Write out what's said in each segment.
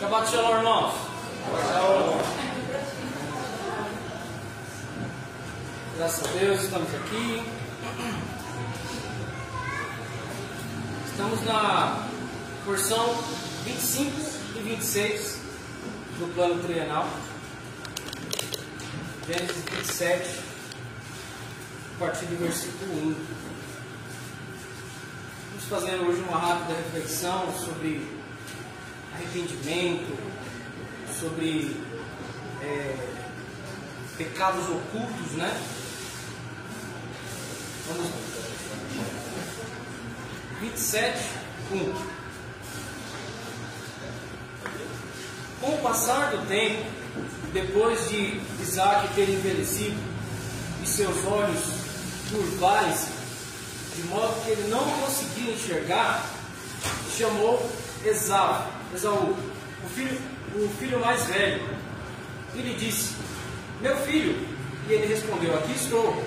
Shabbat Shalom, irmãos. Graças a Deus, estamos aqui. Estamos na porção 25 e 26 do plano trienal. Gênesis 27, a partir do versículo 1. Vamos fazer hoje uma rápida reflexão sobre arrependimento, sobre é, pecados ocultos, né? Vamos lá. 27, 1. Com o passar do tempo, depois de Isaac ter envelhecido e seus olhos curvarem-se, de modo que ele não conseguia enxergar, chamou Esaú, Esaú o, filho, o filho mais velho, e lhe disse: Meu filho. E ele respondeu: Aqui estou.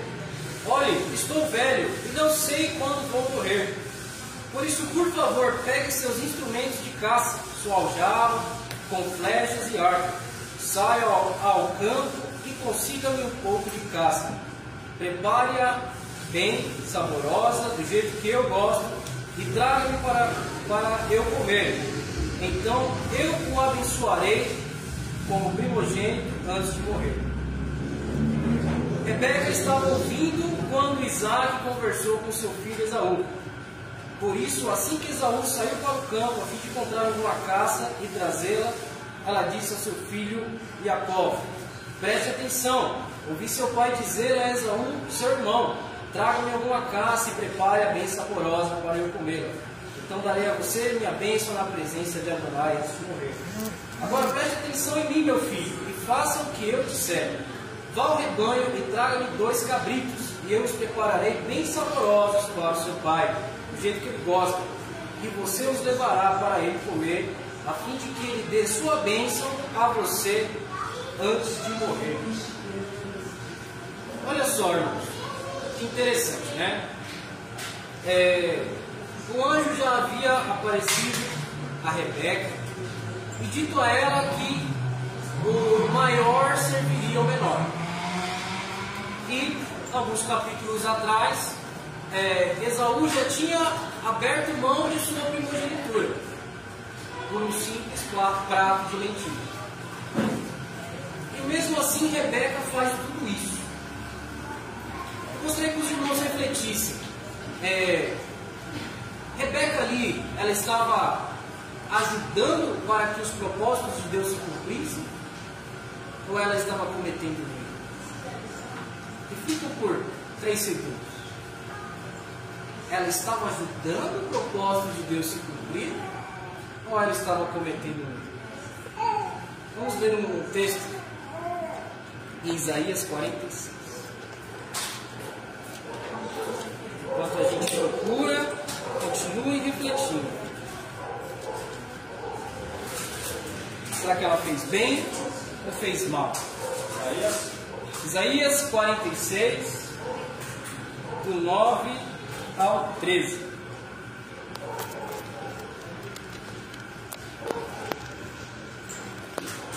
Olhe, estou velho e não sei quando vou morrer. Por isso, por favor, pegue seus instrumentos de caça, sua aljava, com flechas e arco. Saia ao, ao campo e consiga-me um pouco de caça. Prepare-a bem, saborosa, do jeito que eu gosto, e traga-me para, para eu comer. Então eu o abençoarei como primogênito antes de morrer. Rebeca estava ouvindo quando Isaac conversou com seu filho Esaú. Por isso, assim que Esaú saiu para o campo a fim de encontrar alguma caça e trazê-la, ela disse a seu filho Jacó: Preste atenção, ouvi seu pai dizer a Esaú, seu irmão: Traga-me alguma caça e prepare a bem saborosa para eu comê-la. Então darei a você minha bênção na presença de Adonai antes de morrer. Agora preste atenção em mim, meu filho, e faça o que eu disser. Vá ao rebanho e traga-me dois cabritos, e eu os prepararei bem saborosos para o seu pai, do jeito que ele gosta. E você os levará para ele comer, a fim de que ele dê sua bênção a você antes de morrer. Olha só, irmãos, que interessante, né? É, o anjo já havia aparecido a Rebeca e dito a ela que o maior serviria ao menor. E alguns capítulos atrás, é, Esaú já tinha aberto mão de sua primogenitura por um simples prato de lentilha. E mesmo assim, Rebeca faz tudo isso. Eu gostaria que os irmãos refletissem. É, Rebeca ali, ela estava ajudando para que os propósitos de Deus se cumprissem? Ou ela estava cometendo erro? Reflitam por três segundos. Ela estava ajudando o propósito de Deus se cumprir? Ou ela estava cometendo erro? Vamos ver um texto em Isaías 46. Será que ela fez bem ou fez mal? Isaías 46, do 9 ao 13.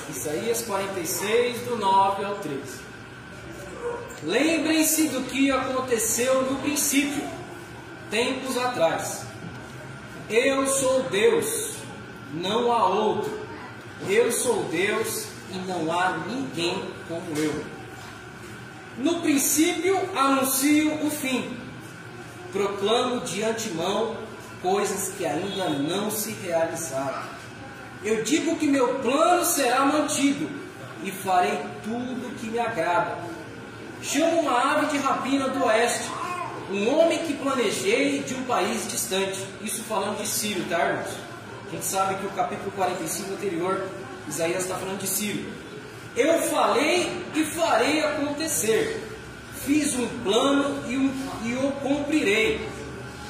Isaías 46, do 9 ao 13. Lembrem-se do que aconteceu no princípio, tempos atrás. Eu sou Deus, não há outro. Eu sou Deus e não há ninguém como eu. No princípio anuncio o fim, proclamo de antemão coisas que ainda não se realizaram. Eu digo que meu plano será mantido e farei tudo que me agrada. Chamo uma ave de rapina do oeste, um homem que planejei de um país distante. Isso falando de Sírio, tá, irmãos? A gente sabe que o capítulo 45 anterior, Isaías está falando de Sírio. Eu falei e farei acontecer. Fiz um plano e, e o cumprirei.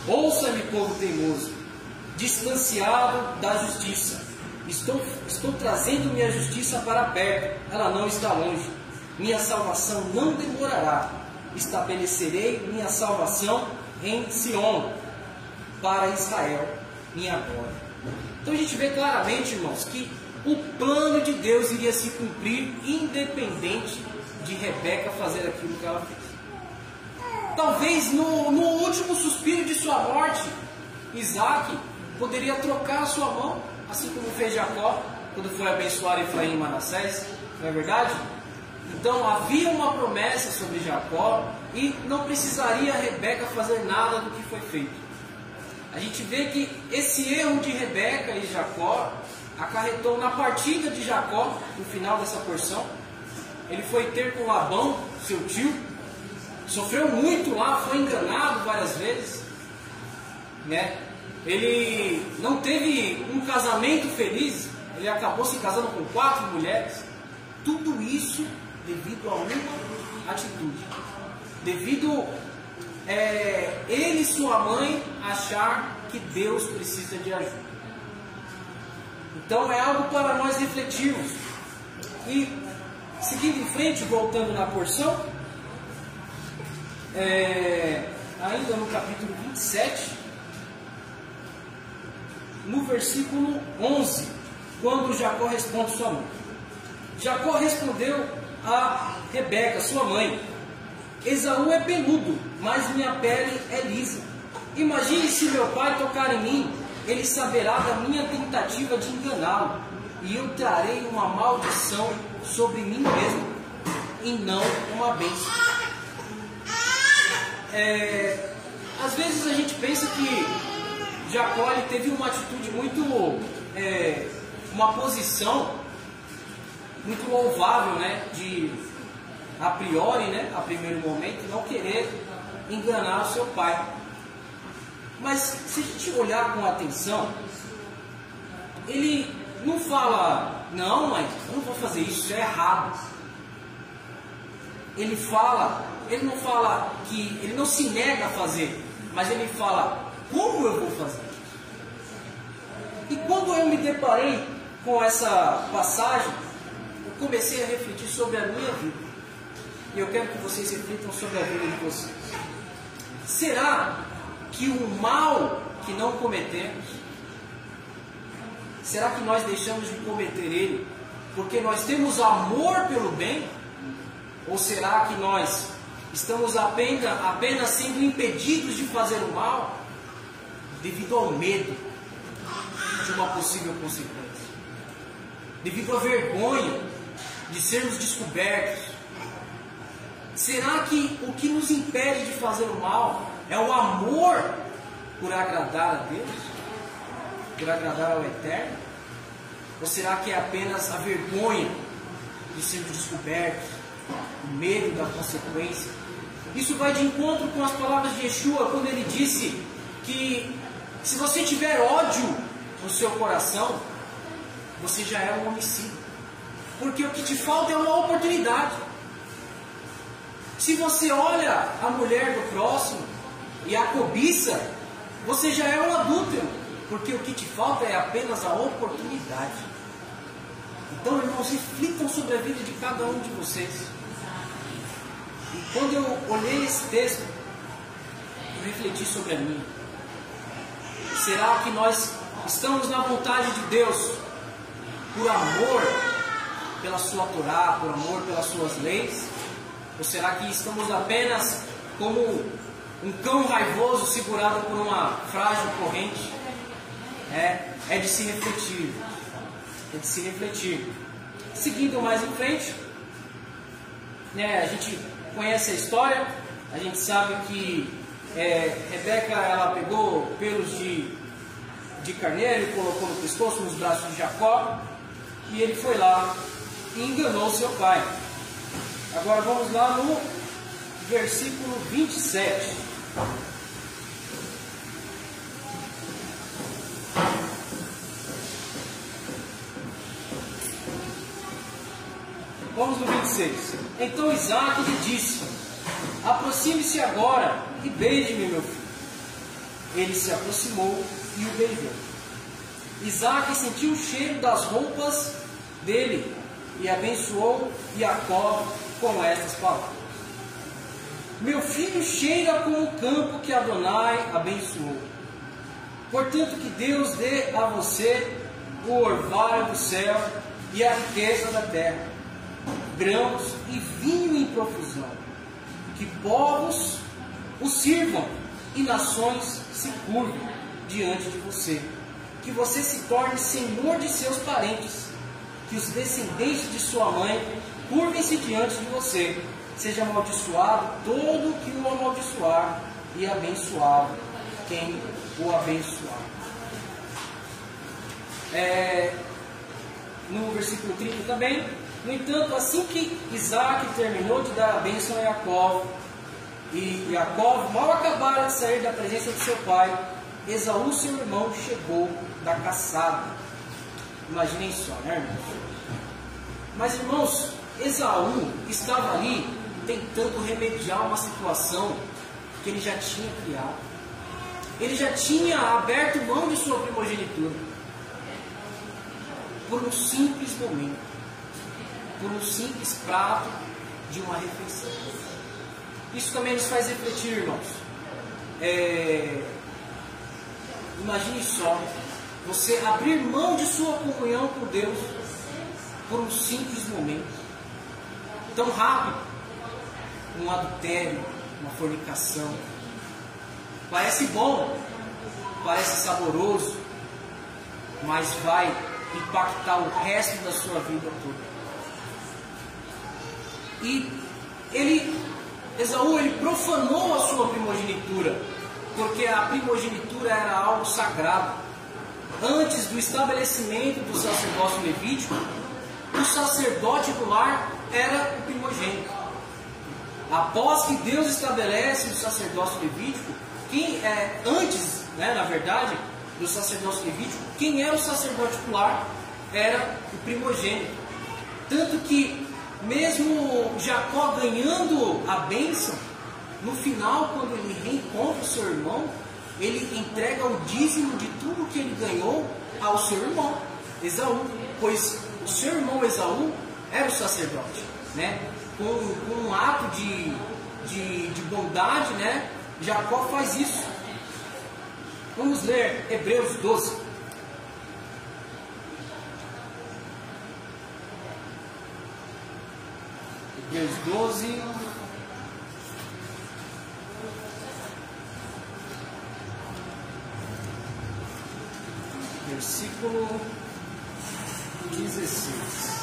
Ouça-me, povo teimoso, distanciado da justiça. Estou, estou trazendo minha justiça para perto, ela não está longe. Minha salvação não demorará. Estabelecerei minha salvação em Sion, para Israel, minha glória. Então a gente vê claramente, irmãos, que o plano de Deus iria se cumprir independente de Rebeca fazer aquilo que ela fez. Talvez no, no último suspiro de sua morte, Isaac poderia trocar a sua mão, assim como fez Jacó quando foi abençoar Efraim e Manassés, não é verdade? Então havia uma promessa sobre Jacó e não precisaria Rebeca fazer nada do que foi feito. A gente vê que esse erro de Rebeca e Jacó acarretou na partida de Jacó, no final dessa porção. Ele foi ter com Labão, seu tio, sofreu muito lá, foi enganado várias vezes, né? Ele não teve um casamento feliz, ele acabou se casando com quatro mulheres. Tudo isso devido a uma atitude, devido é, ele e sua mãe achar que Deus precisa de ajuda. Então é algo para nós refletirmos. E seguindo em frente, voltando na porção, é, ainda no capítulo 27, no versículo 11, quando Jacó responde sua mãe. Jacó respondeu a Rebeca, sua mãe: Esaú é peludo, mas minha pele é lisa. Imagine se meu pai tocar em mim, ele saberá da minha tentativa de enganá-lo, e eu trarei uma maldição sobre mim mesmo, e não uma bênção. É, às vezes a gente pensa que Jacó teve uma atitude muito, é, uma posição muito louvável, né, de a priori, né, a primeiro momento, não querer enganar o seu pai. Mas se a gente olhar com atenção, ele não fala, não, mas eu não vou fazer isso, isso é errado. Ele fala, ele não fala que, ele não se nega a fazer, mas ele fala, como eu vou fazer? E quando eu me deparei com essa passagem, eu comecei a refletir sobre a minha vida. E eu quero que vocês reflitam sobre a vida de vocês. Será que o mal que não cometemos, será que nós deixamos de cometer ele porque nós temos amor pelo bem? Ou será que nós estamos apenas, apenas sendo impedidos de fazer o mal devido ao medo de uma possível consequência? Devido à vergonha de sermos descobertos? Será que o que nos impede de fazer o mal é o amor por agradar a Deus? Por agradar ao Eterno? Ou será que é apenas a vergonha de sermos descobertos? O medo da consequência? Isso vai de encontro com as palavras de Yeshua quando ele disse que se você tiver ódio no seu coração, você já é um homicídio. Porque o que te falta é uma oportunidade. Se você olha a mulher do próximo, e a cobiça, você já é um adúltero, porque o que te falta é apenas a oportunidade. Então, irmãos, reflitam sobre a vida de cada um de vocês. E quando eu olhei esse texto, eu refleti sobre a minha. Será que nós estamos na vontade de Deus por amor pela sua Torá, por amor pelas suas leis? Ou será que estamos apenas como um cão raivoso segurado por uma frágil corrente. É, é de se refletir. É de se refletir. Seguindo mais em frente, né, a gente conhece a história, a gente sabe que é, Rebeca ela pegou pelos de, de carneiro e colocou no pescoço, nos braços de Jacó, e ele foi lá e enganou seu pai. Agora vamos lá no versículo 27. Vamos no 26. Então Isaac lhe disse: Aproxime-se agora e beije-me, meu filho. Ele se aproximou e o beijou. Isaac sentiu o cheiro das roupas dele e abençoou Jacó com estas palavras. Meu filho cheira como o campo que Adonai abençoou. Portanto, que Deus dê a você o orvalho do céu e a riqueza da terra, grãos e vinho em profusão, que povos o sirvam e nações se curvem diante de você, que você se torne senhor de seus parentes, que os descendentes de sua mãe curvem-se diante de você, seja amaldiçoado todo que o amaldiçoar e abençoado quem o abençoar. É, no versículo 30 também, no entanto, assim que Isaac terminou de dar a bênção a Jacó, e Jacó mal acabara de sair da presença de seu pai, Esaú, seu irmão, chegou da caçada. Imaginem só, né, irmãos? Mas, irmãos, Esaú estava ali tentando remediar uma situação que ele já tinha criado. Ele já tinha aberto mão de sua primogenitura por um simples momento, por um simples prato de uma refeição. Isso também nos faz refletir, irmãos. É... Imagine só, você abrir mão de sua comunhão com Deus por um simples momento, tão rápido, um adultério, uma fornicação. Parece bom, parece saboroso, mas vai impactar o resto da sua vida toda. E ele, Esaú, ele profanou a sua primogenitura, porque a primogenitura era algo sagrado. Antes do estabelecimento do sacerdócio levítico, o sacerdote do lar era o primogênito. Após que Deus estabelece o sacerdócio levítico, quem é antes, né, na verdade, do sacerdócio levítico, quem era o sacerdote titular era o primogênito. Tanto que, mesmo Jacó ganhando a bênção, no final, quando ele reencontra o seu irmão, ele entrega o dízimo de tudo que ele ganhou ao seu irmão, Esaú, pois o seu irmão Esaú era o sacerdote, né? Com, um ato de, de, de bondade, né? Jacó faz isso. Vamos ler Hebreus 12. Hebreus 12. Versículo 16.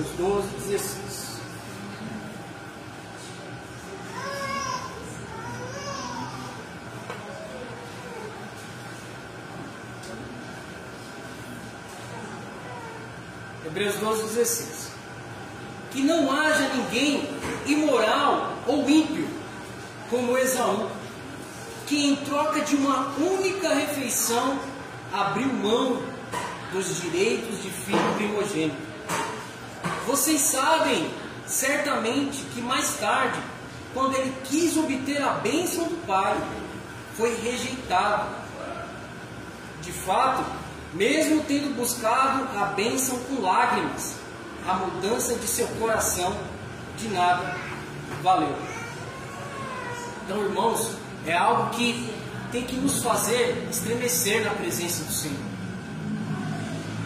Hebreus 12, 16. Hebreus 12, 16. Que não haja ninguém imoral ou ímpio como Esaú, que em troca de uma única refeição abriu mão dos direitos de filho primogênito. Vocês sabem certamente que mais tarde, quando ele quis obter a bênção do pai, foi rejeitado. De fato, mesmo tendo buscado a bênção com lágrimas, a mudança de seu coração de nada valeu. Então, irmãos, é algo que tem que nos fazer estremecer na presença do Senhor.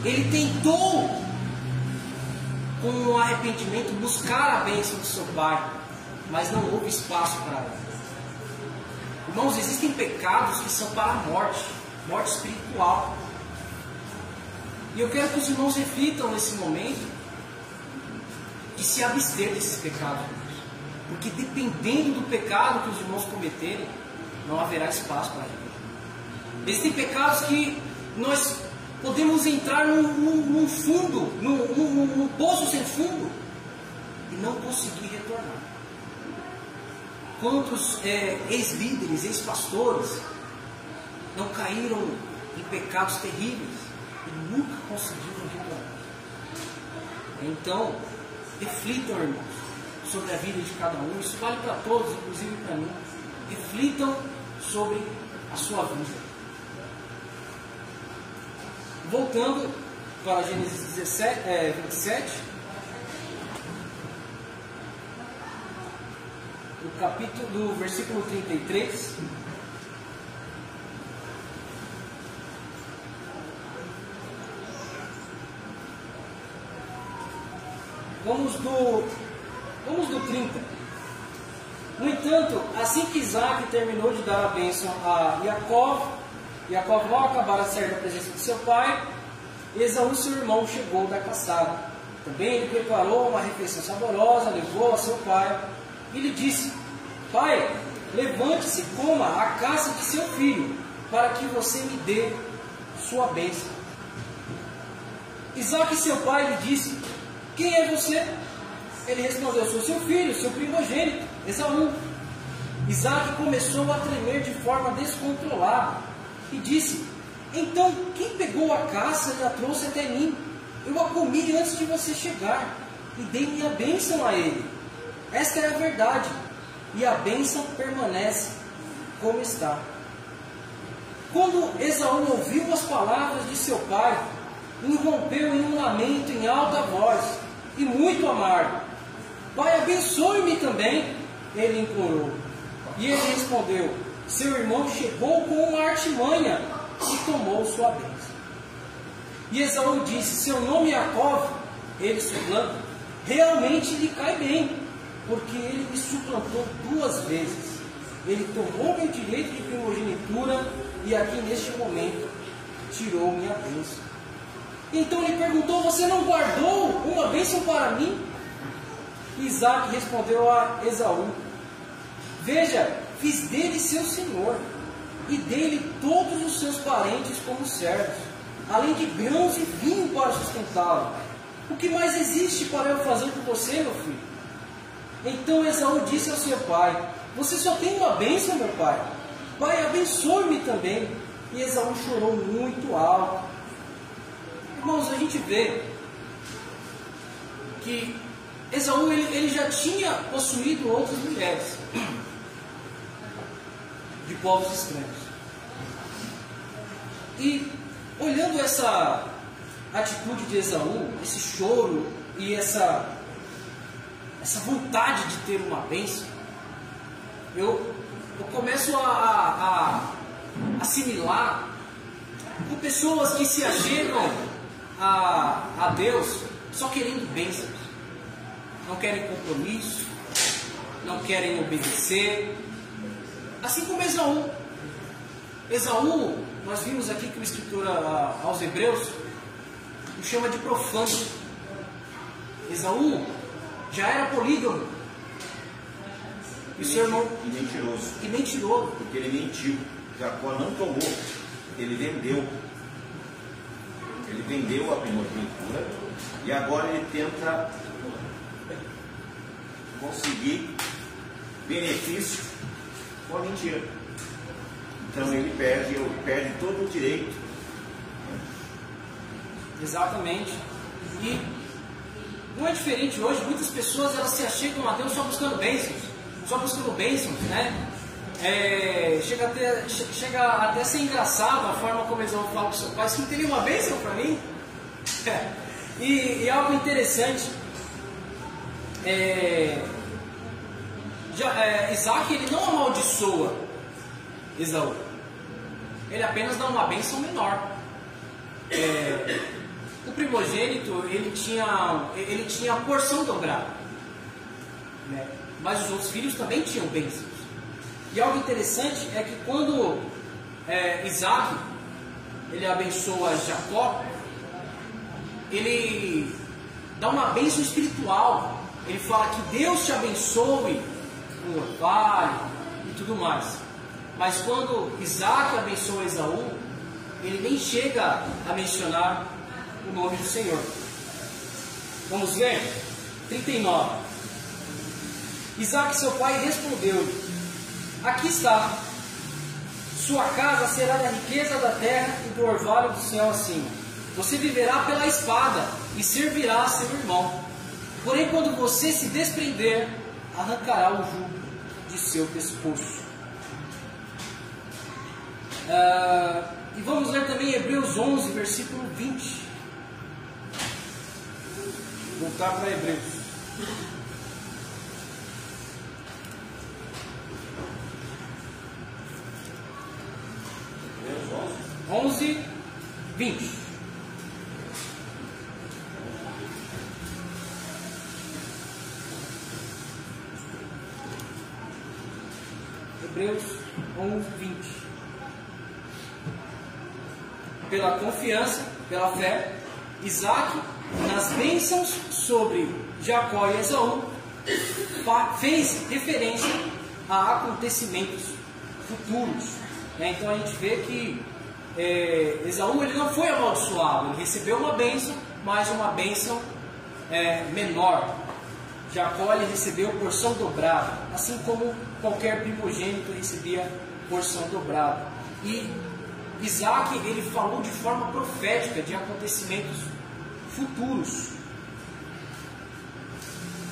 Ele tentou, com um arrependimento, buscar a bênção do seu pai, mas não houve espaço para ele. Irmãos, existem pecados que são para a morte, morte espiritual. E eu quero que os irmãos reflitam nesse momento de se abster desses pecados. Porque dependendo do pecado que os irmãos cometerem, não haverá espaço para ele. Existem pecados que nós podemos entrar num, num, num fundo, num, num, num poço sem fundo, e não conseguir retornar. Quantos é, ex-líderes, ex-pastores não caíram em pecados terríveis e nunca conseguiram retornar? Então, reflitam, irmãos, sobre a vida de cada um. Isso vale para todos, inclusive para mim. Reflitam sobre a sua vida. Voltando para Gênesis 17, é, 27, o capítulo, do versículo 33. Vamos do, vamos do 30. No entanto, assim que Isaac terminou de dar a bênção a Jacó, Jacó não acabara de sair da presença de seu pai, Esaú, seu irmão, chegou da caçada. Também ele preparou uma refeição saborosa, levou a seu pai e lhe disse: Pai, levante-se e coma a caça de seu filho, para que você me dê sua bênção. Isaac, seu pai, lhe disse: Quem é você? Ele respondeu: Sou seu filho, seu primogênito, Esaú. Isaac começou a tremer de forma descontrolada e disse: Então, quem pegou a caça e a trouxe até mim? Eu a comi antes de você chegar e dei minha bênção a ele. Esta é a verdade, e a bênção permanece como está. Quando Esaú ouviu as palavras de seu pai, irrompeu em um lamento em alta voz e muito amargo. Pai, abençoe-me também, ele implorou. E ele respondeu: Seu irmão chegou com uma artimanha e tomou sua bênção. E Esaú disse: Seu nome é Jacó, ele suplanta, realmente lhe cai bem, porque ele me suplantou duas vezes. Ele tomou meu direito de primogenitura e aqui neste momento tirou minha bênção. Então ele perguntou: Você não guardou uma bênção para mim? Isaac respondeu a Esaú: Veja, fiz dele seu senhor, e dele todos os seus parentes como servos, além de grãos e vinho para sustentá-lo. O que mais existe para eu fazer por você, meu filho? Então Esaú disse ao seu pai: Você só tem uma bênção, meu pai. Pai, abençoe-me também. E Esaú chorou muito alto. Irmãos, a gente vê que Esaú ele, ele já tinha possuído outras mulheres de povos estranhos. E olhando essa atitude de Esaú, esse choro e essa, essa vontade de ter uma bênção, eu, eu começo a, a, a assimilar com pessoas que se achegam a, a Deus só querendo bênçãos. Não querem compromisso, não querem obedecer. Assim como Esaú. Esaú, nós vimos aqui que o escritor aos Hebreus o chama de profano. Esaú já era polígamo. E, seu irmão. E mentiroso. E mentiroso. Porque ele mentiu. Jacó não tomou, ele vendeu. Ele vendeu a primogenitura e agora ele tenta conseguir benefício com a mentira. Então ele perde, perde todo o direito. Exatamente. E não é diferente hoje, muitas pessoas elas se achegam a Deus só buscando bênçãos, só buscando bênçãos, né? É, chega, até, chega até a ser engraçado a forma como eles vão falar com seu pai. Você não teria uma bênção para mim? e, e, algo interessante. É, é, Isaac ele não amaldiçoa Esaú. Ele apenas dá uma bênção menor. É, o primogênito ele tinha, ele tinha a porção dobrada. Né? Mas os outros filhos também tinham bênçãos. E algo interessante é que quando é, Isaac ele abençoa Jacó, ele dá uma bênção espiritual. Ele fala que Deus te abençoe com orvalho e tudo mais. Mas quando Isaac abençoa Esaú, ele nem chega a mencionar o nome do Senhor. Vamos ver? 39. Isaac, seu pai, respondeu-lhe: Aqui está. Sua casa será da riqueza da terra e do orvalho do céu acima. Você viverá pela espada e servirá a seu irmão. Porém, quando você se desprender, arrancará o jugo de seu pescoço. Ah, e vamos ler também Hebreus 11, versículo 20. Voltar para Hebreus. Hebreus 11, 11 20. Isaac, nas bênçãos sobre Jacó e Esaú, fez referência a acontecimentos futuros. Né? Então a gente vê que é, Esaú ele não foi amaldiçoado, ele recebeu uma bênção, mas uma bênção é, menor. Jacó ele recebeu porção dobrada, assim como qualquer primogênito recebia porção dobrada. E Isaac ele falou de forma profética de acontecimentos futuros.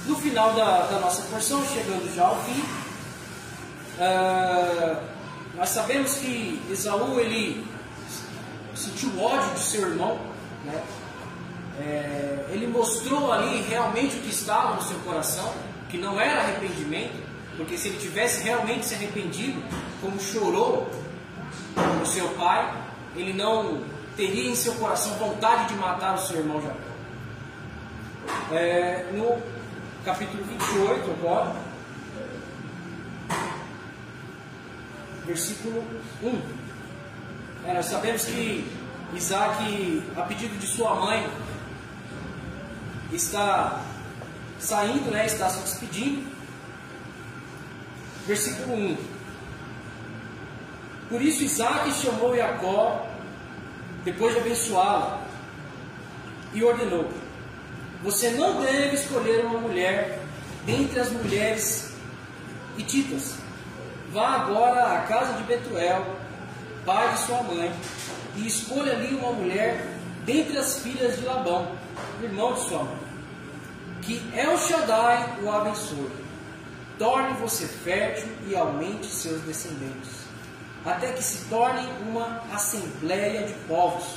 No final da, da nossa porção, chegando já ao fim, uh, nós sabemos que Esaú ele sentiu ódio do seu irmão, né? É, ele mostrou ali realmente o que estava no seu coração, que não era arrependimento, porque se ele tivesse realmente se arrependido, como chorou o seu pai, ele não teria em seu coração vontade de matar o seu irmão Jacó. É, no capítulo 28 agora, versículo 1. É, nós sabemos que Isaac, a pedido de sua mãe, está saindo, né, está se despedindo. Versículo 1. Por isso Isaac chamou Jacó, depois de abençoá-lo, e ordenou: Você não deve escolher uma mulher dentre as mulheres hititas. Vá agora à casa de Betuel, pai de sua mãe, e escolha ali uma mulher dentre as filhas de Labão, irmão de sua mãe. Que El Shaddai o abençoe. Torne você fértil e aumente seus descendentes, até que se torne uma assembleia de povos,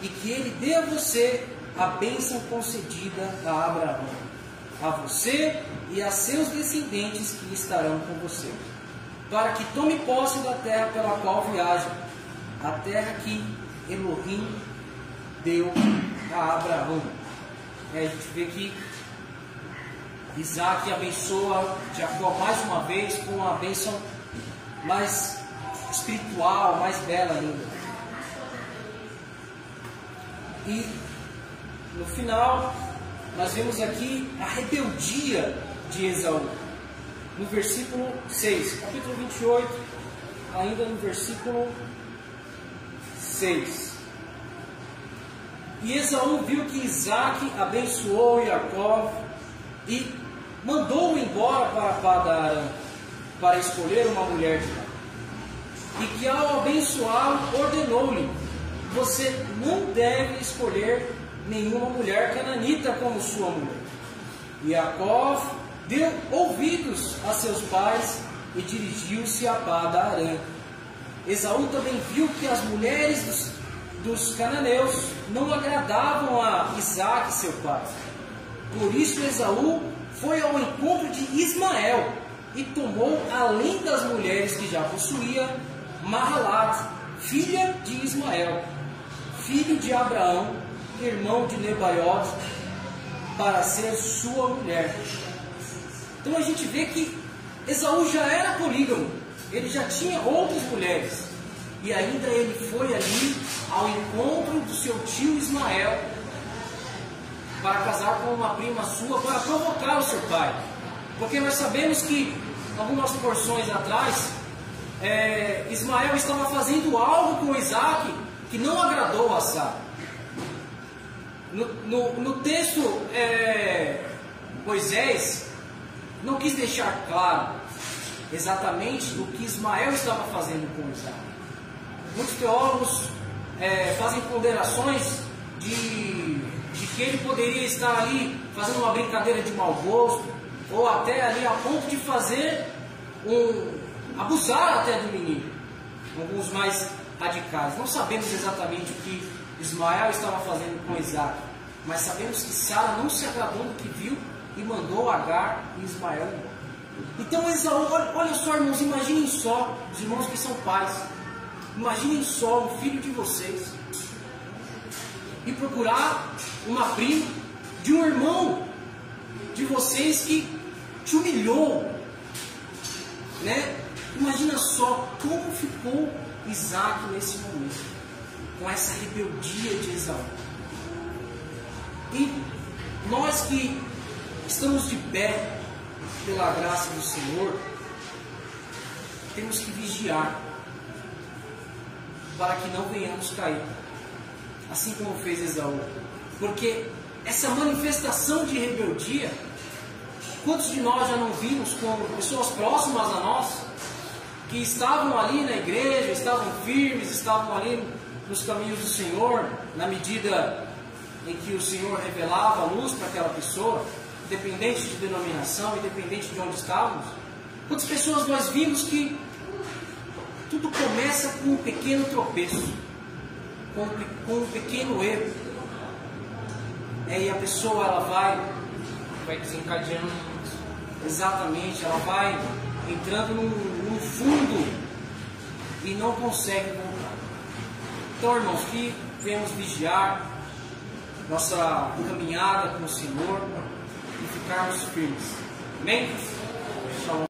e que ele dê a você a bênção concedida a Abraão, a você e a seus descendentes que estarão com você para que tome posse da terra pela qual viaja, a terra que Elohim deu a Abraão. É, a gente vê que Isaac abençoa Jacó mais uma vez com uma bênção mais espiritual, mais bela ainda. E no final, nós vemos aqui a rebeldia de Esaú no versículo 6, capítulo 28, ainda no versículo 6. E Esaú viu que Isaac abençoou Jacó e mandou-o embora para Padarã para escolher uma mulher de lá. E que ao abençoá-lo ordenou-lhe: Você não deve escolher nenhuma mulher cananita como sua mulher. E Jacó deu ouvidos a seus pais e dirigiu-se a Padarã. Esaú também viu que as mulheres dos, dos cananeus não agradavam a Isaac, seu pai. Por isso Esaú foi ao encontro de Ismael e tomou, além das mulheres que já possuía, Mahalat, filha de Ismael, filho de Abraão, irmão de Nebaiote, para ser sua mulher. Então a gente vê que Esaú já era polígamo, ele já tinha outras mulheres. E ainda ele foi ali ao encontro do seu tio Ismael para casar com uma prima sua, para provocar o seu pai. Porque nós sabemos que algumas porções atrás, é, Ismael estava fazendo algo com Isaac que não agradou a Sá. No, no, no texto, é, Moisés não quis deixar claro exatamente o que Ismael estava fazendo com Isaac. Muitos teólogos é, fazem ponderações de, de que ele poderia estar ali fazendo uma brincadeira de mau gosto, ou até ali a ponto de fazer um. Abusar até do menino. Alguns mais radicais. Não sabemos exatamente o que Ismael estava fazendo com Isaac, mas sabemos que Sara não se agradou do que viu e mandou Agar e Ismael embora. Então Esaú, olha só irmãos, imaginem só os irmãos que são pais. Imaginem só um filho de vocês e procurar uma prima de um irmão de vocês que te humilhou, né? Imagina só como ficou Isaac nesse momento, com essa rebeldia de Esaú. E nós que estamos de pé pela graça do Senhor, temos que vigiar para que não venhamos cair, assim como fez Esaú. Porque essa manifestação de rebeldia, quantos de nós já não vimos com pessoas próximas a nós, que estavam ali na igreja, estavam firmes, estavam ali nos caminhos do Senhor, na medida em que o Senhor revelava a luz para aquela pessoa, independente de denominação, independente de onde estávamos. Quantas pessoas nós vimos que tudo começa com um pequeno tropeço, com, com um pequeno erro. É, e a pessoa ela vai, vai desencadeando exatamente, ela vai entrando num, num fundo e não consegue voltar. Então, irmãos, que venhamos vigiar nossa caminhada com o Senhor e ficarmos firmes. Amém?